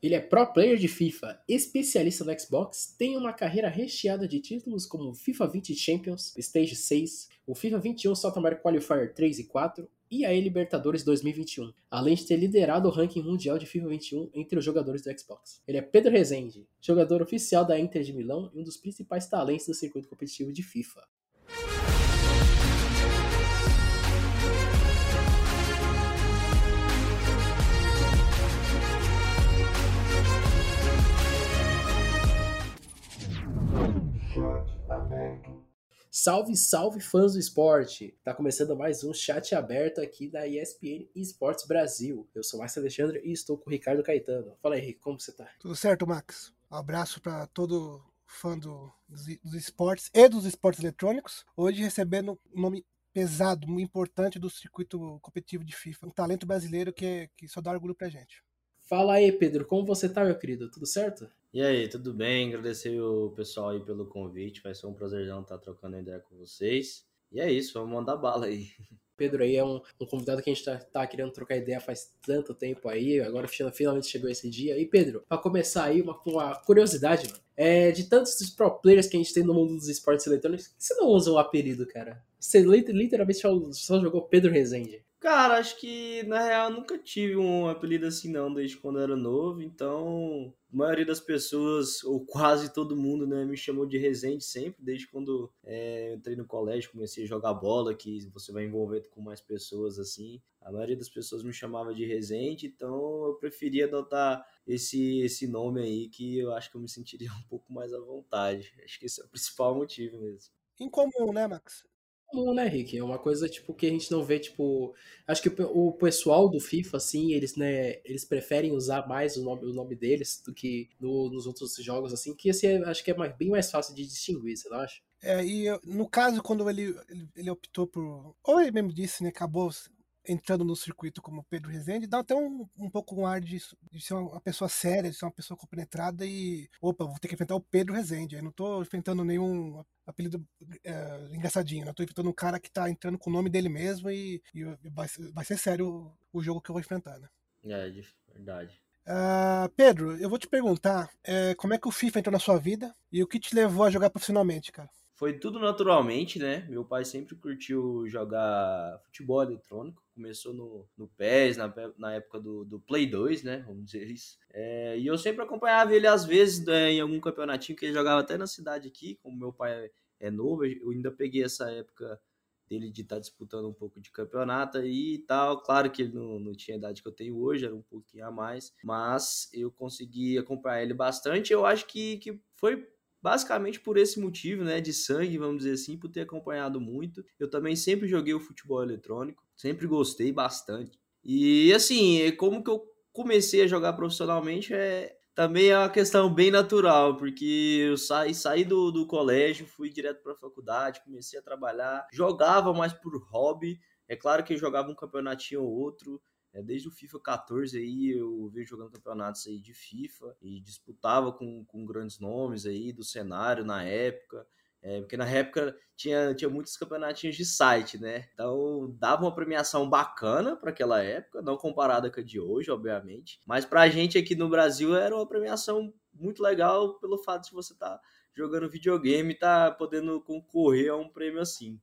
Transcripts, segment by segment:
Ele é pro player de FIFA, especialista no Xbox, tem uma carreira recheada de títulos como FIFA 20 Champions, Stage 6, o FIFA 21 South American Qualifier 3 e 4 e a Libertadores 2021, além de ter liderado o ranking mundial de FIFA 21 entre os jogadores do Xbox. Ele é Pedro Rezende, jogador oficial da Inter de Milão e um dos principais talentos do circuito competitivo de FIFA. Salve, salve fãs do esporte! Tá começando mais um chat aberto aqui da ESPN Esportes Brasil. Eu sou Max Alexandre e estou com o Ricardo Caetano. Fala aí, Rico, como você tá? Tudo certo, Max. Um abraço para todo fã do, dos, dos esportes e dos esportes eletrônicos. Hoje recebendo um nome pesado, muito importante do circuito competitivo de FIFA. Um talento brasileiro que, que só dá orgulho pra gente. Fala aí, Pedro, como você tá, meu querido? Tudo certo? E aí, tudo bem? Agradecer o pessoal aí pelo convite. Vai ser um prazerzão estar trocando ideia com vocês. E é isso, vamos mandar bala aí. Pedro aí é um, um convidado que a gente tá, tá, querendo trocar ideia faz tanto tempo aí, agora finalmente chegou esse dia. E Pedro, para começar aí, uma, uma curiosidade, mano. É, de tantos pro players que a gente tem no mundo dos esportes eletrônicos, você não usa um apelido, cara? Você literalmente só, só jogou Pedro Rezende. Cara, acho que na real nunca tive um apelido assim não, desde quando eu era novo, então a maioria das pessoas, ou quase todo mundo, né, me chamou de Resende sempre, desde quando é, entrei no colégio, comecei a jogar bola, que você vai envolvendo com mais pessoas assim. A maioria das pessoas me chamava de Resende, então eu preferia adotar esse, esse nome aí, que eu acho que eu me sentiria um pouco mais à vontade. Acho que esse é o principal motivo mesmo. Incomum, né, Max? Comum, né, Rick? É uma coisa, tipo, que a gente não vê, tipo... Acho que o pessoal do FIFA, assim, eles, né, eles preferem usar mais o nome, o nome deles do que no, nos outros jogos, assim, que, assim, acho que é mais, bem mais fácil de distinguir, você não acha? É, e no caso, quando ele, ele, ele optou por... Ou ele mesmo disse, né, acabou entrando no circuito como Pedro Rezende, dá até um, um pouco um ar de, de, ser uma pessoa séria, de ser uma pessoa compenetrada e, opa, vou ter que enfrentar o Pedro Rezende. Eu não tô enfrentando nenhum apelido é, engraçadinho, né? Eu tô enfrentando um cara que tá entrando com o nome dele mesmo e, e vai, vai, ser sério o, o, jogo que eu vou enfrentar, né? É, verdade. Uh, Pedro, eu vou te perguntar é, como é que o FIFA entrou na sua vida e o que te levou a jogar profissionalmente, cara? Foi tudo naturalmente, né? Meu pai sempre curtiu jogar futebol eletrônico começou no, no PES, na, na época do, do Play 2, né? Vamos dizer isso. É, e eu sempre acompanhava ele, às vezes, né, em algum campeonatinho que ele jogava até na cidade aqui, como meu pai é novo, eu ainda peguei essa época dele de estar tá disputando um pouco de campeonato e tal. Claro que ele não, não tinha a idade que eu tenho hoje, era um pouquinho a mais, mas eu consegui acompanhar ele bastante. Eu acho que, que foi basicamente por esse motivo, né, de sangue, vamos dizer assim, por ter acompanhado muito. Eu também sempre joguei o futebol eletrônico, sempre gostei bastante. E assim, como que eu comecei a jogar profissionalmente é também é uma questão bem natural, porque eu saí, saí do, do colégio, fui direto para a faculdade, comecei a trabalhar, jogava mais por hobby. É claro que eu jogava um campeonatinho ou outro, é, desde o FIFA 14 aí eu vejo jogando campeonatos aí de FIFA e disputava com, com grandes nomes aí do cenário na época. É, porque na época tinha, tinha muitos campeonatinhos de site, né? Então dava uma premiação bacana para aquela época, não comparada com a de hoje, obviamente. Mas para a gente aqui no Brasil era uma premiação muito legal pelo fato de você estar tá jogando videogame e tá podendo concorrer a um prêmio assim.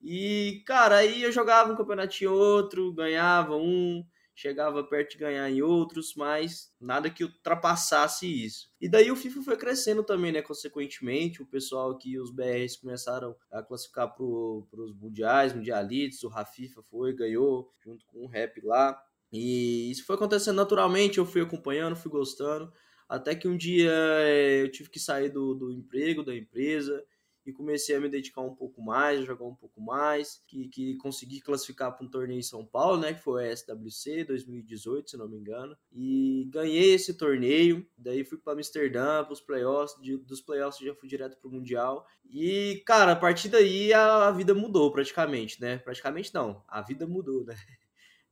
E, cara, aí eu jogava um campeonatinho outro, ganhava um, chegava perto de ganhar em outros, mas nada que ultrapassasse isso. E daí o FIFA foi crescendo também, né? Consequentemente, o pessoal aqui, os BRs começaram a classificar para os mundiais, mundialites, o Rafifa foi, ganhou, junto com o Rap lá. E isso foi acontecendo naturalmente, eu fui acompanhando, fui gostando, até que um dia eh, eu tive que sair do, do emprego, da empresa, e comecei a me dedicar um pouco mais, a jogar um pouco mais, que, que consegui classificar para um torneio em São Paulo, né, que foi a SWC 2018, se não me engano, e ganhei esse torneio, daí fui para Amsterdã, para os playoffs, de, dos playoffs já fui direto para o Mundial, e, cara, a partir daí a, a vida mudou praticamente, né, praticamente não, a vida mudou, né,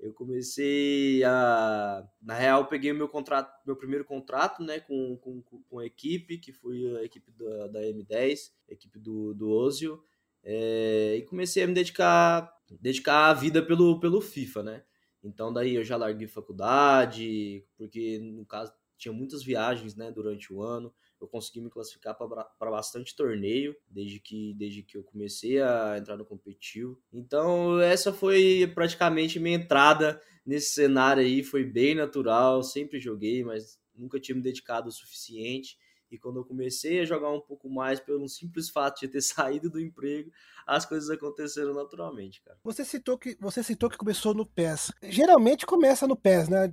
eu comecei a. Na real, peguei meu contrato, meu primeiro contrato, né, com, com, com a equipe, que foi a equipe da, da M10, a equipe do, do Ozio, é, e comecei a me dedicar, dedicar a vida pelo, pelo FIFA, né. Então daí eu já larguei faculdade, porque no caso tinha muitas viagens né, durante o ano. Eu consegui me classificar para bastante torneio desde que, desde que eu comecei a entrar no competitivo. Então, essa foi praticamente minha entrada nesse cenário aí. Foi bem natural, sempre joguei, mas nunca tinha me dedicado o suficiente. E quando eu comecei a jogar um pouco mais, pelo simples fato de ter saído do emprego, as coisas aconteceram naturalmente, cara. Você citou que você citou que começou no PES. Geralmente começa no PES, né?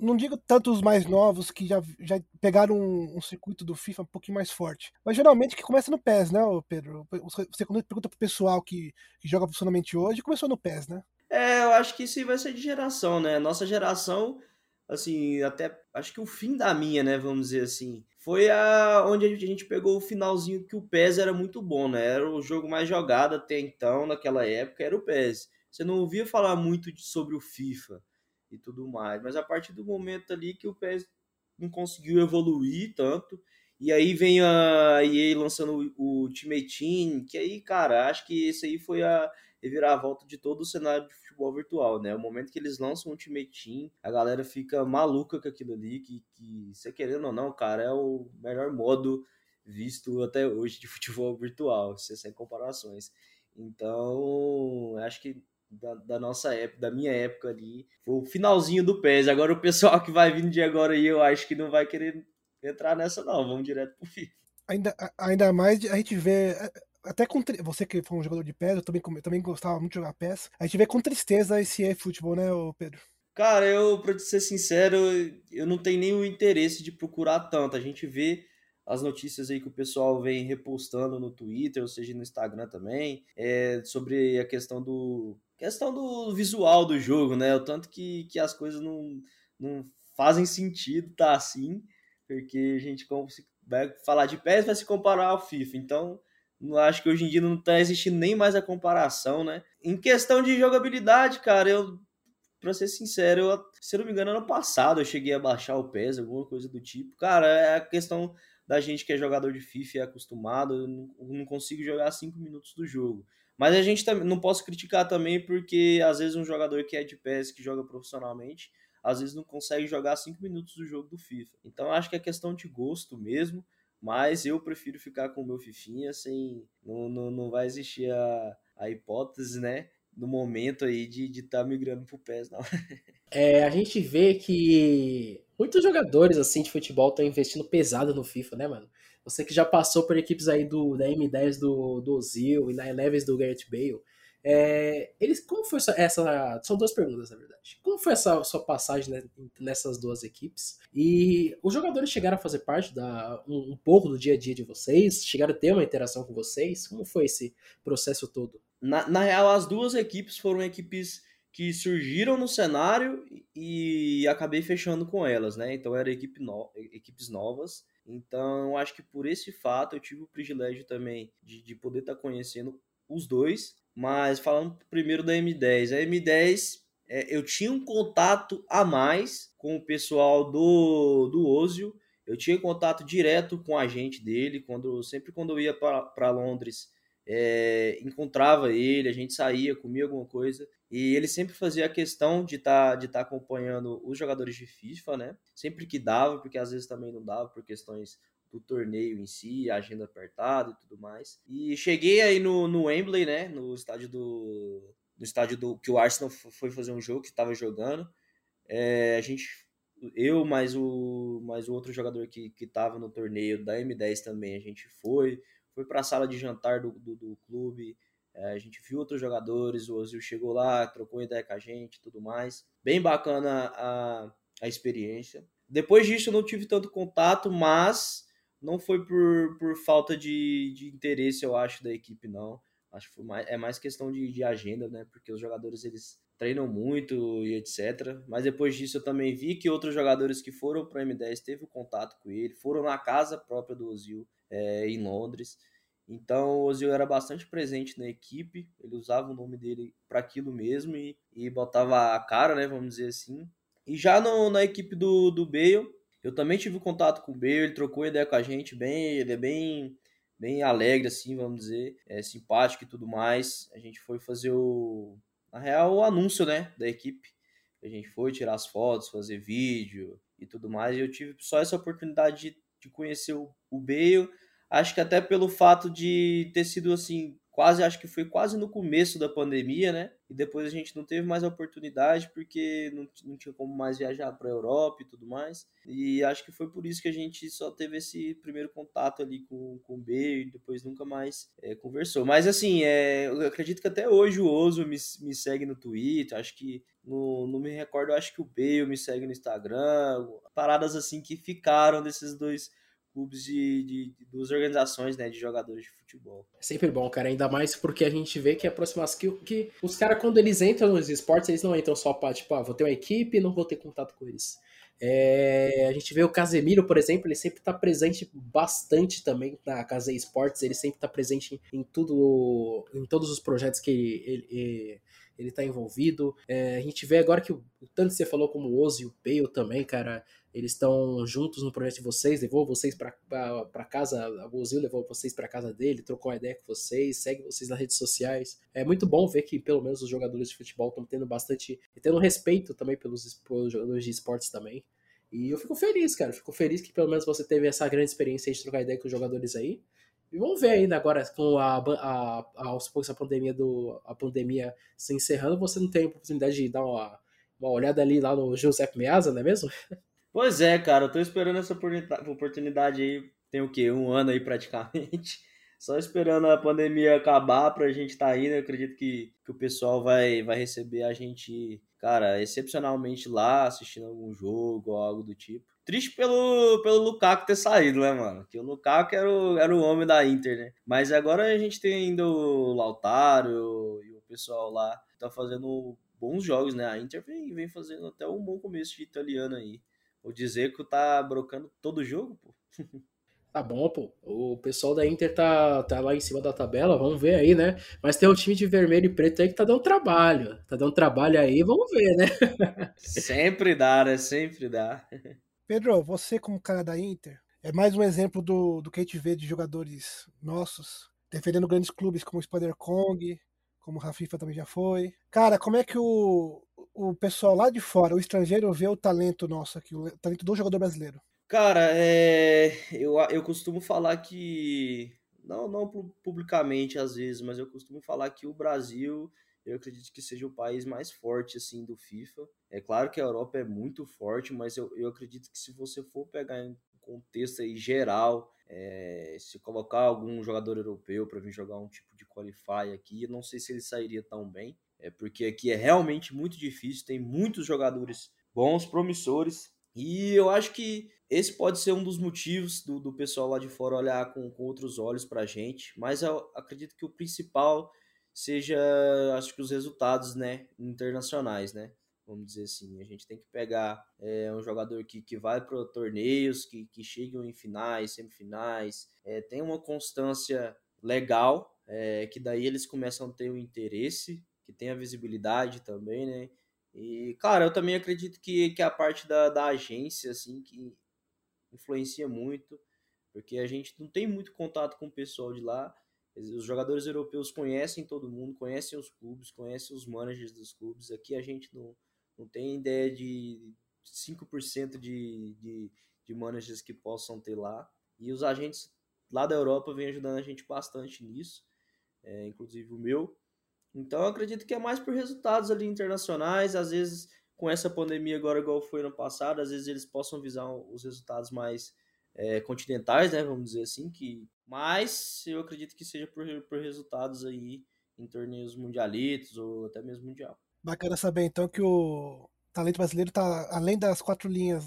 Não digo tanto os mais novos que já, já pegaram um, um, circuito do FIFA um pouquinho mais forte, mas geralmente que começa no PES, né, Pedro? Você quando pergunta pro pessoal que, que joga profissionalmente hoje, começou no PES, né? É, eu acho que isso vai ser de geração, né? Nossa geração assim, até acho que o fim da minha, né, vamos dizer assim, foi a onde a gente pegou o finalzinho que o PES era muito bom, né? Era o jogo mais jogado até então, naquela época, era o PES. Você não ouvia falar muito de, sobre o FIFA e tudo mais, mas a partir do momento ali que o PES não conseguiu evoluir tanto, e aí vem a EA lançando o Ultimate Team, que aí, cara, acho que esse aí foi a reviravolta de todo o cenário de futebol virtual, né? O momento que eles lançam o Ultimate Team, a galera fica maluca com aquilo ali, que, que você querendo ou não, cara, é o melhor modo visto até hoje de futebol virtual, sem comparações. Então, acho que da, da, nossa época, da minha época ali, foi o finalzinho do PES. Agora o pessoal que vai vindo de agora aí, eu acho que não vai querer entrar nessa não, vamos direto pro FIFA. Ainda, ainda mais a gente vê até com você que foi um jogador de PES, eu também, também gostava muito de jogar PES. A gente vê com tristeza esse e-futebol, né, Pedro? Cara, eu, pra ser sincero, eu não tenho nenhum interesse de procurar tanto. A gente vê as notícias aí que o pessoal vem repostando no Twitter, ou seja, no Instagram também, é, sobre a questão do questão do visual do jogo, né? O tanto que, que as coisas não, não fazem sentido tá assim, porque a gente como se vai falar de PES vai se comparar ao FIFA. Então, acho que hoje em dia não tá existindo nem mais a comparação, né? Em questão de jogabilidade, cara, eu, pra ser sincero, eu, se não me engano, ano passado eu cheguei a baixar o PES, alguma coisa do tipo. Cara, é a questão da gente que é jogador de FIFA e é acostumado, eu não, eu não consigo jogar 5 minutos do jogo. Mas a gente também não posso criticar também porque às vezes um jogador que é de PES, que joga profissionalmente, às vezes não consegue jogar 5 minutos do jogo do FIFA. Então acho que é questão de gosto mesmo. Mas eu prefiro ficar com o meu Fifinha sem. Não, não, não vai existir a, a hipótese, né? No momento aí de estar tá migrando pro PES, não. É, a gente vê que muitos jogadores assim de futebol estão investindo pesado no FIFA, né, mano? Você que já passou por equipes aí do, da M10 do, do Ozil e na Elevens do Garrett Bale, é, eles, como foi essa, São duas perguntas, na verdade. Como foi essa sua passagem nessas duas equipes? E os jogadores chegaram a fazer parte da um, um, pouco do dia a dia de vocês? Chegaram a ter uma interação com vocês? Como foi esse processo todo? Na, na real, as duas equipes foram equipes que surgiram no cenário e acabei fechando com elas, né? Então eram equipe no, equipes novas. Então acho que por esse fato eu tive o privilégio também de, de poder estar tá conhecendo os dois mas falando primeiro da M10, a M10 é, eu tinha um contato a mais com o pessoal do, do Ozio. Eu tinha contato direto com a gente dele. Quando, sempre quando eu ia para Londres, é, encontrava ele, a gente saía, comia alguma coisa. E ele sempre fazia a questão de estar tá, de tá acompanhando os jogadores de FIFA, né? Sempre que dava, porque às vezes também não dava por questões do torneio em si, agenda apertada e tudo mais. E cheguei aí no, no Wembley, né? No estádio do. No estádio do. Que o Arsenal foi fazer um jogo que estava jogando. É, a gente. Eu, mais o, mais o outro jogador que, que tava no torneio da M10 também, a gente foi. Foi para a sala de jantar do, do, do clube. É, a gente viu outros jogadores, o Ozil chegou lá, trocou ideia com a gente tudo mais. Bem bacana a, a experiência. Depois disso eu não tive tanto contato, mas não foi por, por falta de, de interesse, eu acho, da equipe, não. Acho que mais, é mais questão de, de agenda, né? Porque os jogadores eles treinam muito e etc. Mas depois disso eu também vi que outros jogadores que foram para o M10 teve contato com ele, foram na casa própria do Ozil é, em Londres. Então o Ozil era bastante presente na equipe, ele usava o nome dele para aquilo mesmo e, e botava a cara, né? Vamos dizer assim. E já no, na equipe do, do Bale, eu também tive contato com o Bale, ele trocou ideia com a gente bem, ele é bem bem alegre assim, vamos dizer, é simpático e tudo mais. A gente foi fazer o na real o anúncio, né, da equipe. A gente foi tirar as fotos, fazer vídeo e tudo mais. E eu tive só essa oportunidade de, de conhecer o, o. Acho que até pelo fato de ter sido assim, quase, acho que foi quase no começo da pandemia, né? E depois a gente não teve mais a oportunidade porque não, não tinha como mais viajar para a Europa e tudo mais. E acho que foi por isso que a gente só teve esse primeiro contato ali com, com o B e depois nunca mais é, conversou. Mas assim, é, eu acredito que até hoje o Oso me, me segue no Twitter, acho que no, não me recordo, acho que o Bale me segue no Instagram, paradas assim que ficaram desses dois clubes de, de, de, duas organizações, né, de jogadores de futebol. É sempre bom, cara, ainda mais porque a gente vê que a aproximação que, que os caras quando eles entram nos esportes, eles não entram só para tipo, ah, vou ter uma equipe e não vou ter contato com eles. É, a gente vê o Casemiro, por exemplo, ele sempre está presente bastante também na Casa Esportes, ele sempre está presente em, tudo, em todos os projetos que ele, ele, ele está envolvido. É, a gente vê agora que o tanto você falou como o Ozi e o Bale também, cara, eles estão juntos no projeto de vocês, levou vocês para casa, o Ozil levou vocês para casa dele, trocou uma ideia com vocês, segue vocês nas redes sociais. É muito bom ver que pelo menos os jogadores de futebol estão tendo bastante tendo respeito também pelos, pelos jogadores de esportes também. E eu fico feliz, cara. Fico feliz que pelo menos você teve essa grande experiência de trocar ideia com os jogadores aí. E vamos ver ainda agora com a, a, a, a pandemia do a pandemia se encerrando, você não tem a oportunidade de dar uma, uma olhada ali lá no José Meazza, não é mesmo? Pois é, cara, eu tô esperando essa oportunidade aí, tem o quê? Um ano aí praticamente. Só esperando a pandemia acabar pra gente tá aí, né? Eu acredito que, que o pessoal vai, vai receber a gente, cara, excepcionalmente lá, assistindo algum jogo ou algo do tipo. Triste pelo, pelo Lukaku ter saído, né, mano? Que o Lukaku era o, era o homem da Inter, né? Mas agora a gente tem ainda o Lautaro e o pessoal lá tá fazendo bons jogos, né? A Inter vem, vem fazendo até um bom começo de italiano aí. O Dzeko tá brocando todo jogo, pô. Tá bom, pô. O pessoal da Inter tá, tá lá em cima da tabela, vamos ver aí, né? Mas tem um time de vermelho e preto aí que tá dando trabalho. Tá dando trabalho aí, vamos ver, né? sempre dá, né? Sempre dá. Pedro, você como cara da Inter, é mais um exemplo do, do que a gente vê de jogadores nossos defendendo grandes clubes como o Spider Kong, como o Rafifa também já foi. Cara, como é que o, o pessoal lá de fora, o estrangeiro, vê o talento nosso aqui, o talento do jogador brasileiro? Cara, é, eu, eu costumo falar que, não, não publicamente às vezes, mas eu costumo falar que o Brasil, eu acredito que seja o país mais forte assim do FIFA. É claro que a Europa é muito forte, mas eu, eu acredito que se você for pegar em contexto aí geral, é, se colocar algum jogador europeu para vir jogar um tipo de qualify aqui, eu não sei se ele sairia tão bem. É porque aqui é realmente muito difícil, tem muitos jogadores bons, promissores. E eu acho que esse pode ser um dos motivos do, do pessoal lá de fora olhar com, com outros olhos para a gente. Mas eu acredito que o principal seja, acho que os resultados, né, internacionais, né? Vamos dizer assim, a gente tem que pegar é, um jogador que, que vai para torneios, que, que chegam em finais, semifinais, é, tem uma constância legal, é, que daí eles começam a ter o um interesse que tem a visibilidade também, né? E, cara, eu também acredito que, que a parte da, da agência, assim, que influencia muito, porque a gente não tem muito contato com o pessoal de lá. Os jogadores europeus conhecem todo mundo, conhecem os clubes, conhecem os managers dos clubes. Aqui a gente não, não tem ideia de 5% de, de, de managers que possam ter lá. E os agentes lá da Europa vêm ajudando a gente bastante nisso, é, inclusive o meu. Então eu acredito que é mais por resultados ali internacionais, às vezes com essa pandemia agora igual foi no passado, às vezes eles possam visar os resultados mais é, continentais, né, vamos dizer assim, que mas eu acredito que seja por, por resultados aí em torneios mundialitos ou até mesmo mundial. Bacana saber então que o talento brasileiro tá além das quatro linhas,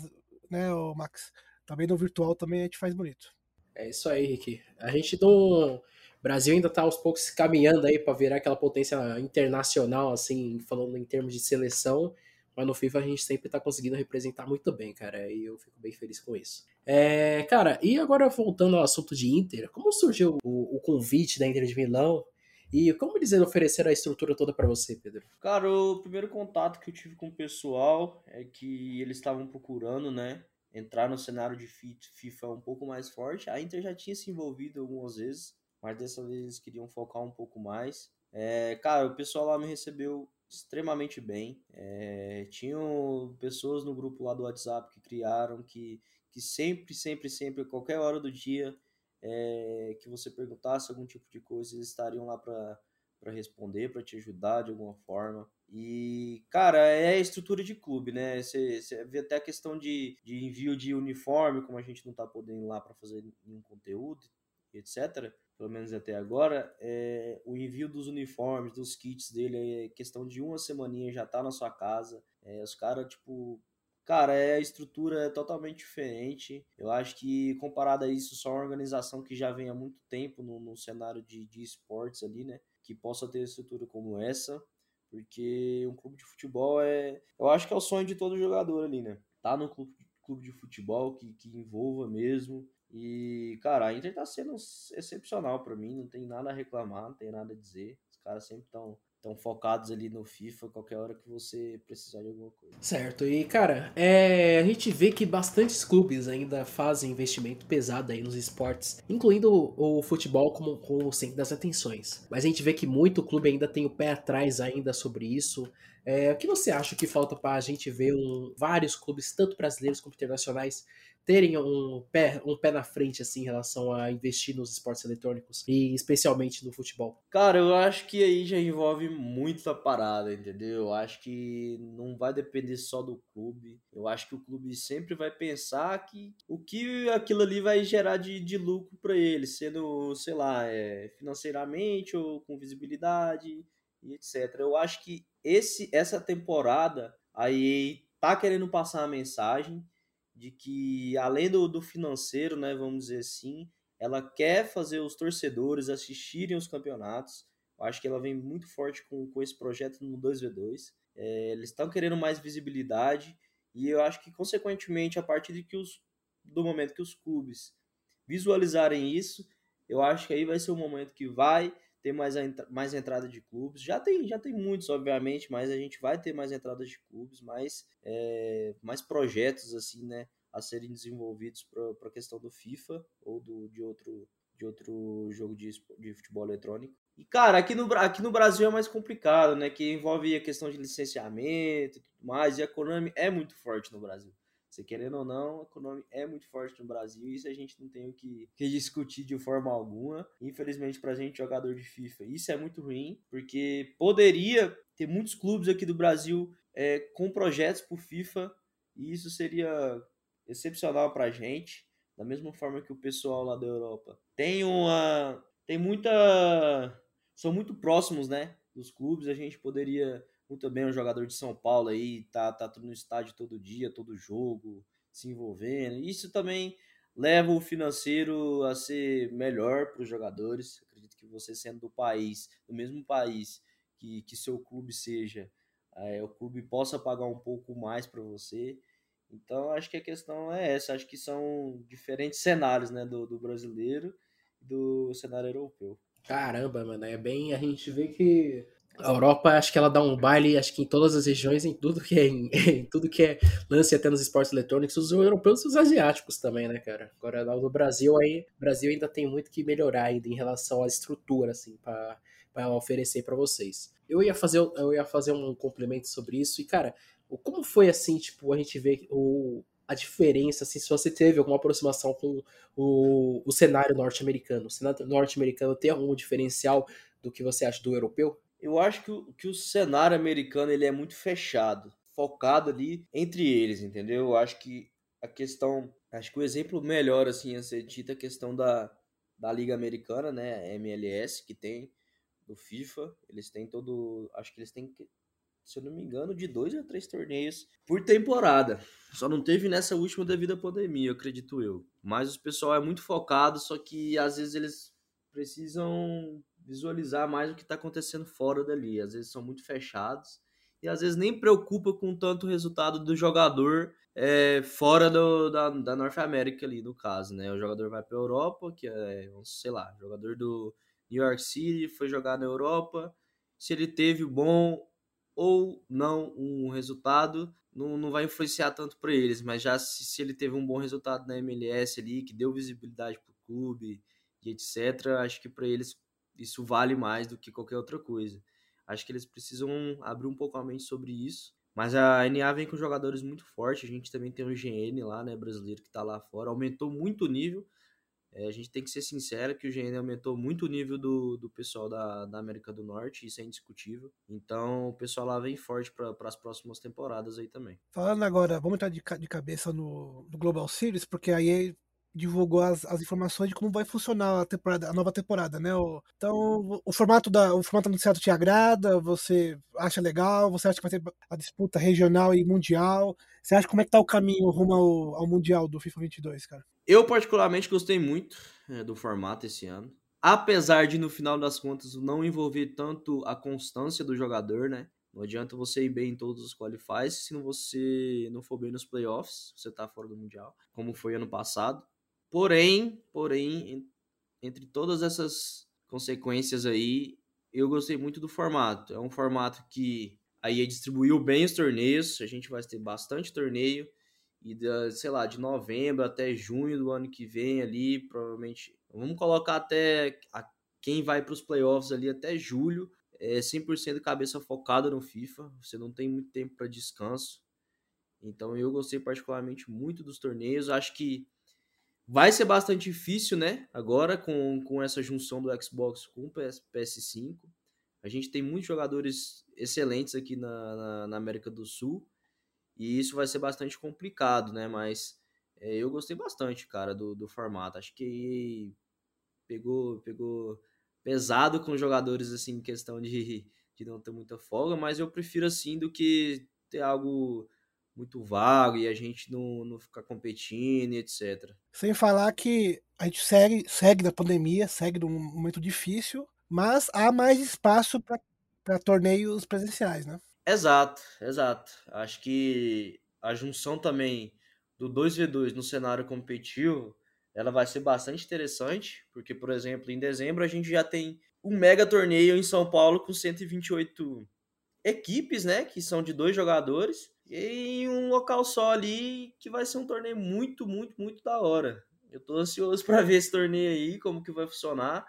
né, o Max, também no virtual também a gente faz bonito. É isso aí, Rick. A gente não Brasil ainda está aos poucos caminhando aí para virar aquela potência internacional, assim, falando em termos de seleção, mas no FIFA a gente sempre está conseguindo representar muito bem, cara, e eu fico bem feliz com isso. É, cara, e agora voltando ao assunto de Inter, como surgiu o, o convite da Inter de Milão e como eles ofereceram a estrutura toda para você, Pedro? Cara, o primeiro contato que eu tive com o pessoal é que eles estavam procurando, né, entrar no cenário de FIFA um pouco mais forte. A Inter já tinha se envolvido algumas vezes, mas dessa vez eles queriam focar um pouco mais. É, cara, o pessoal lá me recebeu extremamente bem. É, tinham pessoas no grupo lá do WhatsApp que criaram que, que sempre, sempre, sempre, qualquer hora do dia é, que você perguntasse algum tipo de coisa, eles estariam lá para responder, para te ajudar de alguma forma. E, cara, é a estrutura de clube, né? Você, você vê até a questão de, de envio de uniforme, como a gente não tá podendo ir lá para fazer nenhum conteúdo, etc pelo menos até agora, é, o envio dos uniformes, dos kits dele é questão de uma semaninha, já tá na sua casa. É, os caras, tipo, cara, é, a estrutura é totalmente diferente. Eu acho que comparado a isso, só uma organização que já vem há muito tempo no, no cenário de, de esportes ali, né? Que possa ter estrutura como essa. Porque um clube de futebol é. Eu acho que é o sonho de todo jogador ali, né? Tá num clube, clube de futebol que, que envolva mesmo, e, cara, a Inter tá sendo excepcional para mim, não tem nada a reclamar, não tem nada a dizer. Os caras sempre estão tão focados ali no FIFA, qualquer hora que você precisar de alguma coisa. Certo, e cara, é, a gente vê que bastantes clubes ainda fazem investimento pesado aí nos esportes, incluindo o, o futebol como, como centro das atenções. Mas a gente vê que muito clube ainda tem o pé atrás ainda sobre isso. É, o que você acha que falta para a gente ver um, vários clubes, tanto brasileiros como internacionais, terem um pé, um pé na frente assim em relação a investir nos esportes eletrônicos e especialmente no futebol? Cara, eu acho que aí já envolve muita parada, entendeu? Eu acho que não vai depender só do clube. Eu acho que o clube sempre vai pensar que o que aquilo ali vai gerar de, de lucro para ele, sendo, sei lá, é, financeiramente ou com visibilidade e etc. Eu acho que esse essa temporada aí tá querendo passar a mensagem de que, além do, do financeiro, né, vamos dizer assim, ela quer fazer os torcedores assistirem os campeonatos. Eu acho que ela vem muito forte com, com esse projeto no 2v2. É, eles estão querendo mais visibilidade e eu acho que, consequentemente, a partir de que os, do momento que os clubes visualizarem isso, eu acho que aí vai ser o momento que vai ter mais, mais entrada de clubes. Já tem, já tem muitos, obviamente, mas a gente vai ter mais entradas de clubes, mais, é, mais projetos assim, né, a serem desenvolvidos para a questão do FIFA ou do, de, outro, de outro jogo de, de futebol eletrônico. E, cara, aqui no, aqui no Brasil é mais complicado, né? Que envolve a questão de licenciamento e tudo mais. E a Konami é muito forte no Brasil. Você querendo ou não, a Konami é muito forte no Brasil e isso a gente não tem o que, que discutir de forma alguma. Infelizmente, pra gente, jogador de FIFA, isso é muito ruim, porque poderia ter muitos clubes aqui do Brasil é, com projetos pro FIFA e isso seria excepcional pra gente. Da mesma forma que o pessoal lá da Europa tem uma. Tem muita. São muito próximos, né? Dos clubes, a gente poderia muito bem um jogador de São Paulo aí, tá, tá no estádio todo dia, todo jogo, se envolvendo. Isso também leva o financeiro a ser melhor para os jogadores. Acredito que você sendo do país, do mesmo país que, que seu clube seja, é, o clube possa pagar um pouco mais para você. Então acho que a questão é essa. Acho que são diferentes cenários, né, do, do brasileiro e do cenário europeu. Caramba, mano, é bem. A gente vê que a Europa, acho que ela dá um baile, acho que em todas as regiões, em tudo que é, em, em tudo que é lance até nos esportes eletrônicos, os europeus e os asiáticos também, né, cara? Agora, no Brasil, aí, o Brasil ainda tem muito que melhorar ainda em relação à estrutura, assim, para oferecer para vocês. Eu ia fazer, eu ia fazer um complemento sobre isso e, cara, como foi assim, tipo, a gente vê o, a diferença, assim, se você teve alguma aproximação com o, o cenário norte-americano. O cenário norte-americano tem algum diferencial do que você acha do europeu? Eu acho que o, que o cenário americano ele é muito fechado, focado ali entre eles, entendeu? Eu acho que a questão, acho que o exemplo melhor assim a ser dito é a questão da, da Liga Americana, né, MLS, que tem do FIFA, eles têm todo, acho que eles têm se eu não me engano, de dois a três torneios por temporada. Só não teve nessa última devido à pandemia, acredito eu. Mas o pessoal é muito focado, só que às vezes eles precisam visualizar mais o que está acontecendo fora dali. Às vezes são muito fechados e às vezes nem preocupa com tanto o resultado do jogador é, fora do, da, da Norte América ali, no caso, né? O jogador vai para a Europa, que é, sei lá, jogador do New York City foi jogar na Europa. Se ele teve bom ou não um resultado, não, não vai influenciar tanto para eles, mas já se, se ele teve um bom resultado na MLS ali, que deu visibilidade para o clube e etc., acho que para eles isso vale mais do que qualquer outra coisa. Acho que eles precisam abrir um pouco a mente sobre isso. Mas a NA vem com jogadores muito fortes. A gente também tem o GN lá, né, brasileiro, que tá lá fora. Aumentou muito o nível. É, a gente tem que ser sincero que o GN aumentou muito o nível do, do pessoal da, da América do Norte, isso é indiscutível. Então o pessoal lá vem forte para as próximas temporadas aí também. Falando agora, vamos entrar de, de cabeça no, no Global Series, porque aí divulgou as, as informações de como vai funcionar a, temporada, a nova temporada, né? O, então, o formato da o formato anunciado te agrada? Você acha legal? Você acha que vai ter a disputa regional e mundial? Você acha como é que tá o caminho rumo ao, ao mundial do FIFA 22, cara? Eu particularmente gostei muito é, do formato esse ano. Apesar de no final das contas não envolver tanto a constância do jogador, né? Não adianta você ir bem em todos os qualifies se você não for bem nos playoffs, você tá fora do mundial, como foi ano passado. Porém, porém, entre todas essas consequências aí, eu gostei muito do formato. É um formato que a EA distribuiu bem os torneios, a gente vai ter bastante torneio e da, sei lá, de novembro até junho do ano que vem ali, provavelmente, vamos colocar até a, quem vai para os playoffs ali até julho, é 100% cabeça focada no FIFA, você não tem muito tempo para descanso. Então eu gostei particularmente muito dos torneios, acho que Vai ser bastante difícil, né? Agora com, com essa junção do Xbox com o PS, PS5. A gente tem muitos jogadores excelentes aqui na, na, na, América do Sul. E isso vai ser bastante complicado, né? Mas é, eu gostei bastante, cara, do, do formato. Acho que pegou, pegou pesado com jogadores, assim, em questão de, de não ter muita folga. Mas eu prefiro assim do que ter algo muito vago e a gente não, não ficar competindo e etc. Sem falar que a gente segue, segue da pandemia, segue num momento difícil, mas há mais espaço para torneios presenciais, né? Exato, exato. Acho que a junção também do 2v2 no cenário competitivo, ela vai ser bastante interessante, porque, por exemplo, em dezembro a gente já tem um mega torneio em São Paulo com 128 equipes, né, que são de dois jogadores, em um local só ali que vai ser um torneio muito, muito, muito da hora. Eu tô ansioso para ver esse torneio aí, como que vai funcionar,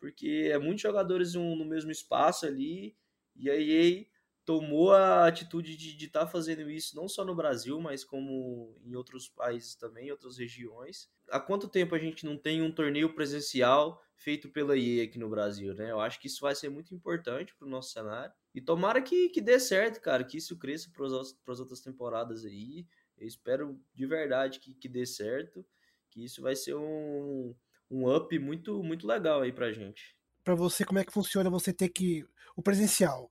porque é muitos jogadores no, mesmo espaço ali, e aí tomou a atitude de estar tá fazendo isso não só no Brasil, mas como em outros países também, em outras regiões. Há quanto tempo a gente não tem um torneio presencial feito pela EA aqui no Brasil, né? Eu acho que isso vai ser muito importante para o nosso cenário. E tomara que, que dê certo, cara, que isso cresça para as outras temporadas aí. Eu espero de verdade que, que dê certo, que isso vai ser um, um up muito, muito legal aí pra gente. Para você, como é que funciona você ter que. O presencial.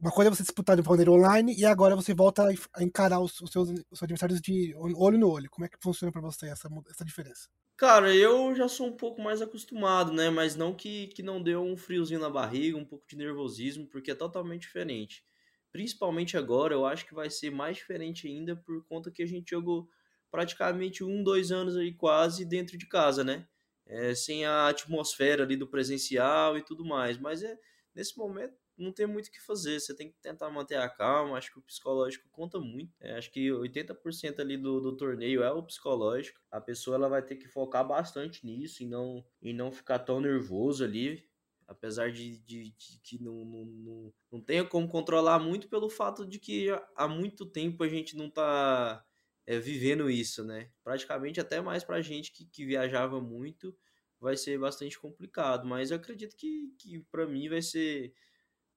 Uma coisa é você disputar de maneira online e agora você volta a encarar os, os, seus, os seus adversários de olho no olho. Como é que funciona para você essa, essa diferença? Cara, eu já sou um pouco mais acostumado, né? Mas não que, que não deu um friozinho na barriga, um pouco de nervosismo, porque é totalmente diferente. Principalmente agora, eu acho que vai ser mais diferente ainda por conta que a gente jogou praticamente um, dois anos aí quase dentro de casa, né? É, sem a atmosfera ali do presencial e tudo mais. Mas é nesse momento não tem muito o que fazer. Você tem que tentar manter a calma. Acho que o psicológico conta muito. É, acho que 80% ali do, do torneio é o psicológico. A pessoa ela vai ter que focar bastante nisso e não, e não ficar tão nervoso ali. Apesar de, de, de que não, não, não, não tenha como controlar muito pelo fato de que há muito tempo a gente não tá é, vivendo isso, né? Praticamente até mais pra gente que, que viajava muito vai ser bastante complicado. Mas eu acredito que, que para mim vai ser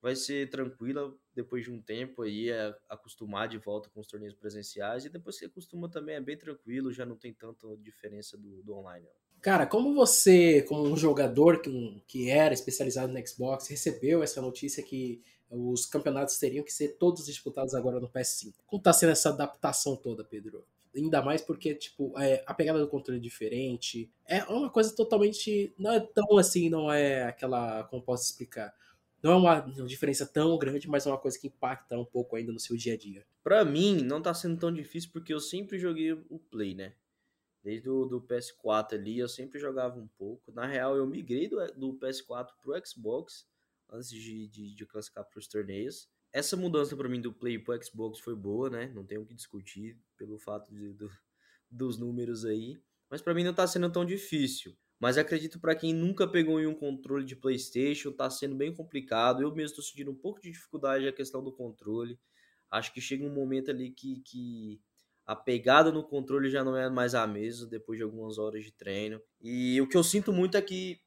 vai ser tranquila depois de um tempo aí, é acostumar de volta com os torneios presenciais. E depois que acostuma também é bem tranquilo, já não tem tanta diferença do, do online. Cara, como você, como um jogador que, que era especializado no Xbox, recebeu essa notícia que os campeonatos teriam que ser todos disputados agora no PS5? Como tá sendo essa adaptação toda, Pedro? Ainda mais porque, tipo, é, a pegada do controle é diferente. É uma coisa totalmente. Não é tão assim, não é aquela. Como posso explicar? Não é uma, diferença tão grande, mas é uma coisa que impacta um pouco ainda no seu dia a dia. Para mim, não tá sendo tão difícil porque eu sempre joguei o Play, né? Desde o do PS4 ali, eu sempre jogava um pouco. Na real, eu migrei do, do PS4 pro Xbox antes de, de, de classificar para os torneios. Essa mudança para mim do Play pro Xbox foi boa, né? Não tenho o que discutir pelo fato de, do, dos números aí. Mas para mim não tá sendo tão difícil. Mas acredito para quem nunca pegou em um controle de PlayStation, tá sendo bem complicado. Eu mesmo estou sentindo um pouco de dificuldade a questão do controle. Acho que chega um momento ali que, que a pegada no controle já não é mais a mesma depois de algumas horas de treino. E o que eu sinto muito é que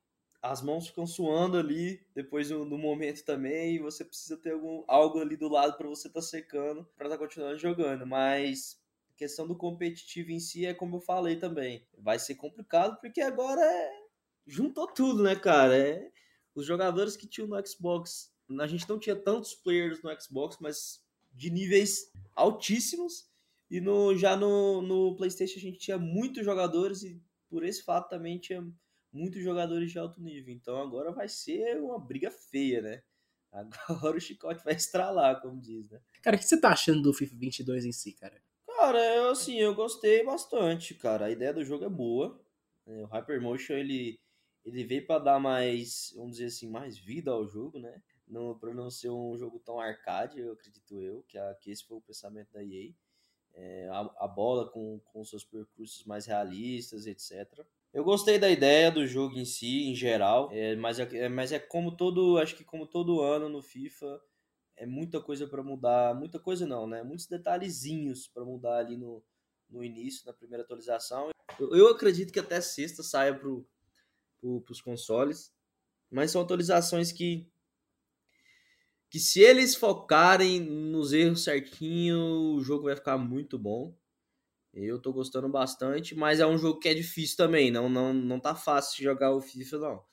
as mãos ficam suando ali depois do, do momento também e você precisa ter algum, algo ali do lado para você estar tá secando para estar tá continuando jogando. Mas questão do competitivo em si é como eu falei também. Vai ser complicado porque agora é... juntou tudo, né, cara? É... Os jogadores que tinham no Xbox, a gente não tinha tantos players no Xbox, mas de níveis altíssimos. E no, já no, no PlayStation a gente tinha muitos jogadores e por esse fato também tinha muitos jogadores de alto nível. Então agora vai ser uma briga feia, né? Agora o chicote vai estralar, como diz, né? Cara, o que você tá achando do FIFA 22 em si, cara? Cara, eu, assim, eu gostei bastante, cara. A ideia do jogo é boa. É, o Hypermotion, ele, ele veio para dar mais, vamos dizer assim, mais vida ao jogo, né? Não, pra não ser um jogo tão arcade, eu acredito eu, que, a, que esse foi o pensamento da EA. É, a, a, bola com, com seus percursos mais realistas, etc. Eu gostei da ideia do jogo em si, em geral, é, mas, é, é mas é como todo, acho que como todo ano no FIFA, é muita coisa para mudar, muita coisa não, né? Muitos detalhezinhos para mudar ali no, no início, na primeira atualização. Eu, eu acredito que até sexta saia para pro, os consoles, mas são atualizações que que se eles focarem nos erros certinho, o jogo vai ficar muito bom. Eu tô gostando bastante, mas é um jogo que é difícil também, não não não tá fácil jogar o FIFA não.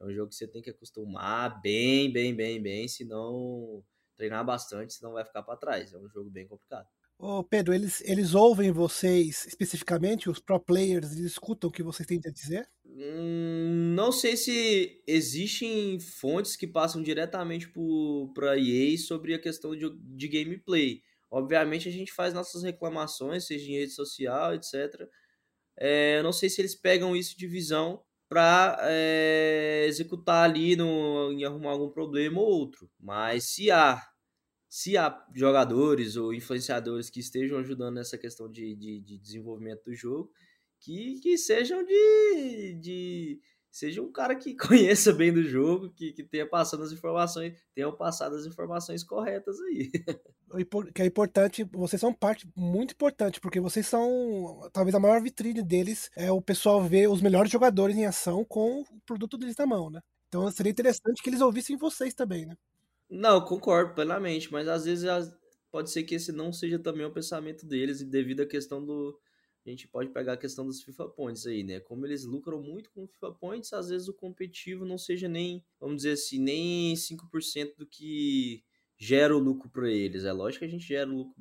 É um jogo que você tem que acostumar bem, bem, bem, bem, senão treinar bastante, senão vai ficar para trás. É um jogo bem complicado. Ô Pedro, eles, eles ouvem vocês especificamente, os pro players, eles escutam o que vocês têm a dizer? Hum, não sei se existem fontes que passam diretamente para a EA sobre a questão de, de gameplay. Obviamente a gente faz nossas reclamações, seja em rede social, etc. É, eu não sei se eles pegam isso de visão para é, executar ali no, em arrumar algum problema ou outro. Mas se há se há jogadores ou influenciadores que estejam ajudando nessa questão de, de, de desenvolvimento do jogo, que, que sejam de, de seja um cara que conheça bem do jogo, que, que tenha passado as informações, tenham passado as informações corretas aí. Que é importante, vocês são parte muito importante, porque vocês são, talvez a maior vitrine deles é o pessoal ver os melhores jogadores em ação com o produto deles na mão, né? Então seria interessante que eles ouvissem vocês também, né? Não, concordo plenamente, mas às vezes pode ser que esse não seja também o pensamento deles, e devido à questão do. A gente pode pegar a questão dos FIFA Points aí, né? Como eles lucram muito com FIFA Points, às vezes o competitivo não seja nem, vamos dizer assim, nem 5% do que gera o lucro para eles. É lógico que a gente gera um lucro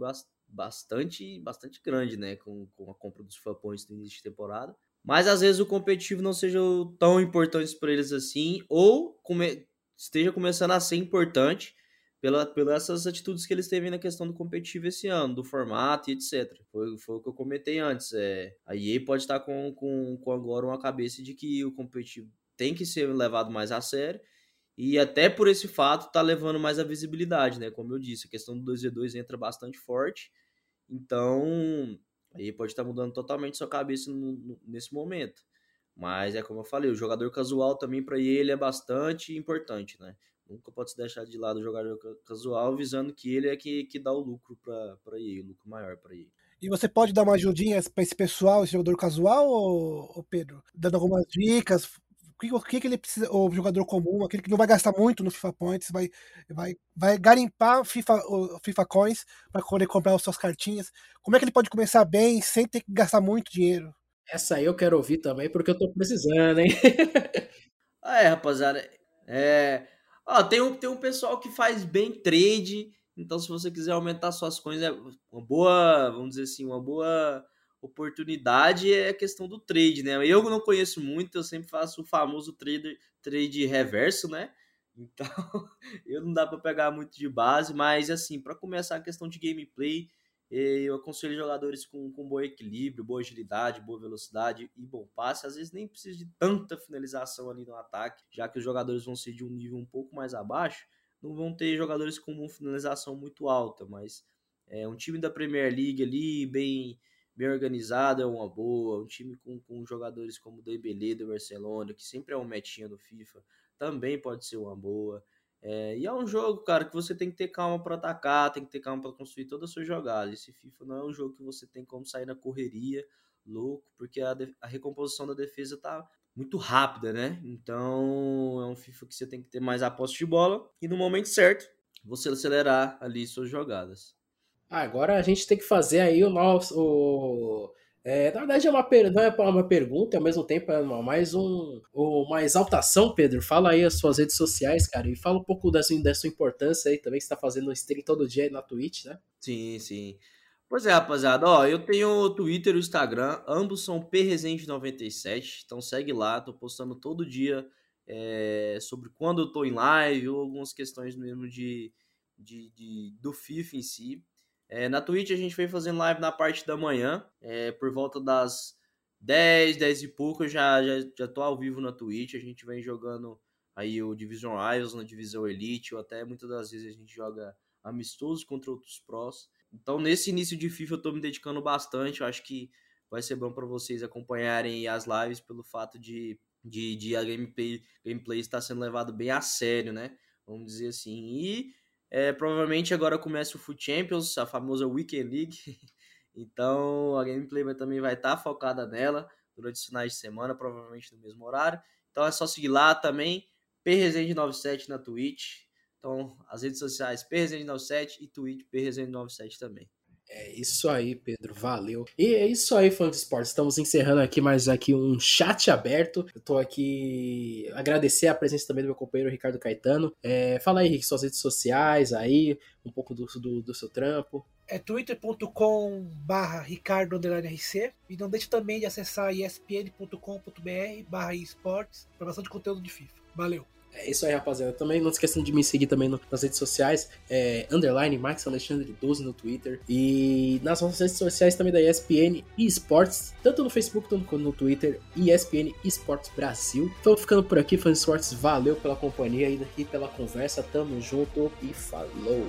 bastante, bastante grande, né? Com, com a compra dos FIFA Points no início de temporada. Mas às vezes o competitivo não seja tão importante para eles assim, ou come esteja começando a ser importante pela, pelas essas atitudes que eles teve na questão do competitivo esse ano, do formato e etc. Foi, foi o que eu comentei antes. É, a EA pode estar com, com, com agora uma cabeça de que o competitivo tem que ser levado mais a sério e até por esse fato está levando mais a visibilidade, né? Como eu disse, a questão do 2v2 entra bastante forte, então aí pode estar mudando totalmente sua cabeça no, no, nesse momento. Mas é como eu falei, o jogador casual também para ele é bastante importante, né? Nunca pode se deixar de lado o jogador casual, visando que ele é que, que dá o lucro para ele, o lucro maior para ele. E você pode dar uma ajudinha para esse pessoal, esse jogador casual, ou, Pedro? Dando algumas dicas, o que, que, ele precisa, o jogador comum, aquele que não vai gastar muito no FIFA Points, vai, vai, vai garimpar FIFA, o FIFA Coins para poder comprar as suas cartinhas. Como é que ele pode começar bem sem ter que gastar muito dinheiro? Essa aí eu quero ouvir também, porque eu tô precisando, hein? ah, é, rapaziada. É. Ó, tem um, tem um pessoal que faz bem trade. Então, se você quiser aumentar suas coisas, é uma boa, vamos dizer assim, uma boa oportunidade é a questão do trade, né? Eu não conheço muito, eu sempre faço o famoso trade, trade reverso, né? Então, eu não dá para pegar muito de base, mas assim, para começar a questão de gameplay, eu aconselho jogadores com, com bom equilíbrio, boa agilidade, boa velocidade e bom passe. Às vezes nem precisa de tanta finalização ali no ataque, já que os jogadores vão ser de um nível um pouco mais abaixo, não vão ter jogadores com uma finalização muito alta, mas é um time da Premier League ali, bem, bem organizado é uma boa. Um time com, com jogadores como o Dembélé do Barcelona, que sempre é um metinha do FIFA, também pode ser uma boa. É, e é um jogo, cara, que você tem que ter calma para atacar, tem que ter calma para construir toda a sua jogada. Esse FIFA não é um jogo que você tem como sair na correria, louco, porque a, a recomposição da defesa tá muito rápida, né? Então é um FIFA que você tem que ter mais a posse de bola e no momento certo você acelerar ali suas jogadas. Agora a gente tem que fazer aí o nosso. O... É, na verdade, é uma, não é uma pergunta, ao mesmo tempo é mais um, uma exaltação, Pedro. Fala aí as suas redes sociais, cara, e fala um pouco da sua importância aí também, que você tá fazendo stream todo dia aí na Twitch, né? Sim, sim. Pois é, rapaziada, ó, eu tenho o Twitter e o Instagram, ambos são prresende97, então segue lá, tô postando todo dia é, sobre quando eu tô em live ou algumas questões mesmo de, de, de do FIFA em si. É, na Twitch a gente vem fazendo live na parte da manhã, é, por volta das 10, 10 e pouco, eu já, já, já tô ao vivo na Twitch, a gente vem jogando aí o Division Rivals na Divisão Elite, ou até muitas das vezes a gente joga amistoso contra outros prós. Então, nesse início de FIFA, eu tô me dedicando bastante. Eu acho que vai ser bom para vocês acompanharem as lives pelo fato de, de, de a gameplay, gameplay estar sendo levado bem a sério, né? Vamos dizer assim. E é, provavelmente agora começa o Foot Champions, a famosa Weekend League. então, a gameplay também vai estar tá focada nela durante os finais de semana, provavelmente no mesmo horário. Então é só seguir lá também, PResende97 na Twitch. Então, as redes sociais PResende97 e Twitch PResende97 também. É isso aí, Pedro. Valeu. E é isso aí, fã de esportes. Estamos encerrando aqui mais aqui um chat aberto. Eu tô aqui agradecer a presença também do meu companheiro Ricardo Caetano. É, fala aí, Rick, suas redes sociais aí, um pouco do, do, do seu trampo. É twitter.com barra Ricardo RC e não deixe também de acessar espn.com.br barra esportes para bastante conteúdo de FIFA. Valeu! É isso aí, rapaziada. Também não esqueçam de me seguir também nas redes sociais, é, underline Max Alexandre 12 no Twitter e nas nossas redes sociais também da ESPN e Esportes, tanto no Facebook quanto no Twitter, ESPN Esportes Brasil. Então ficando por aqui, fãs esportes, valeu pela companhia e pela conversa, tamo junto e falou!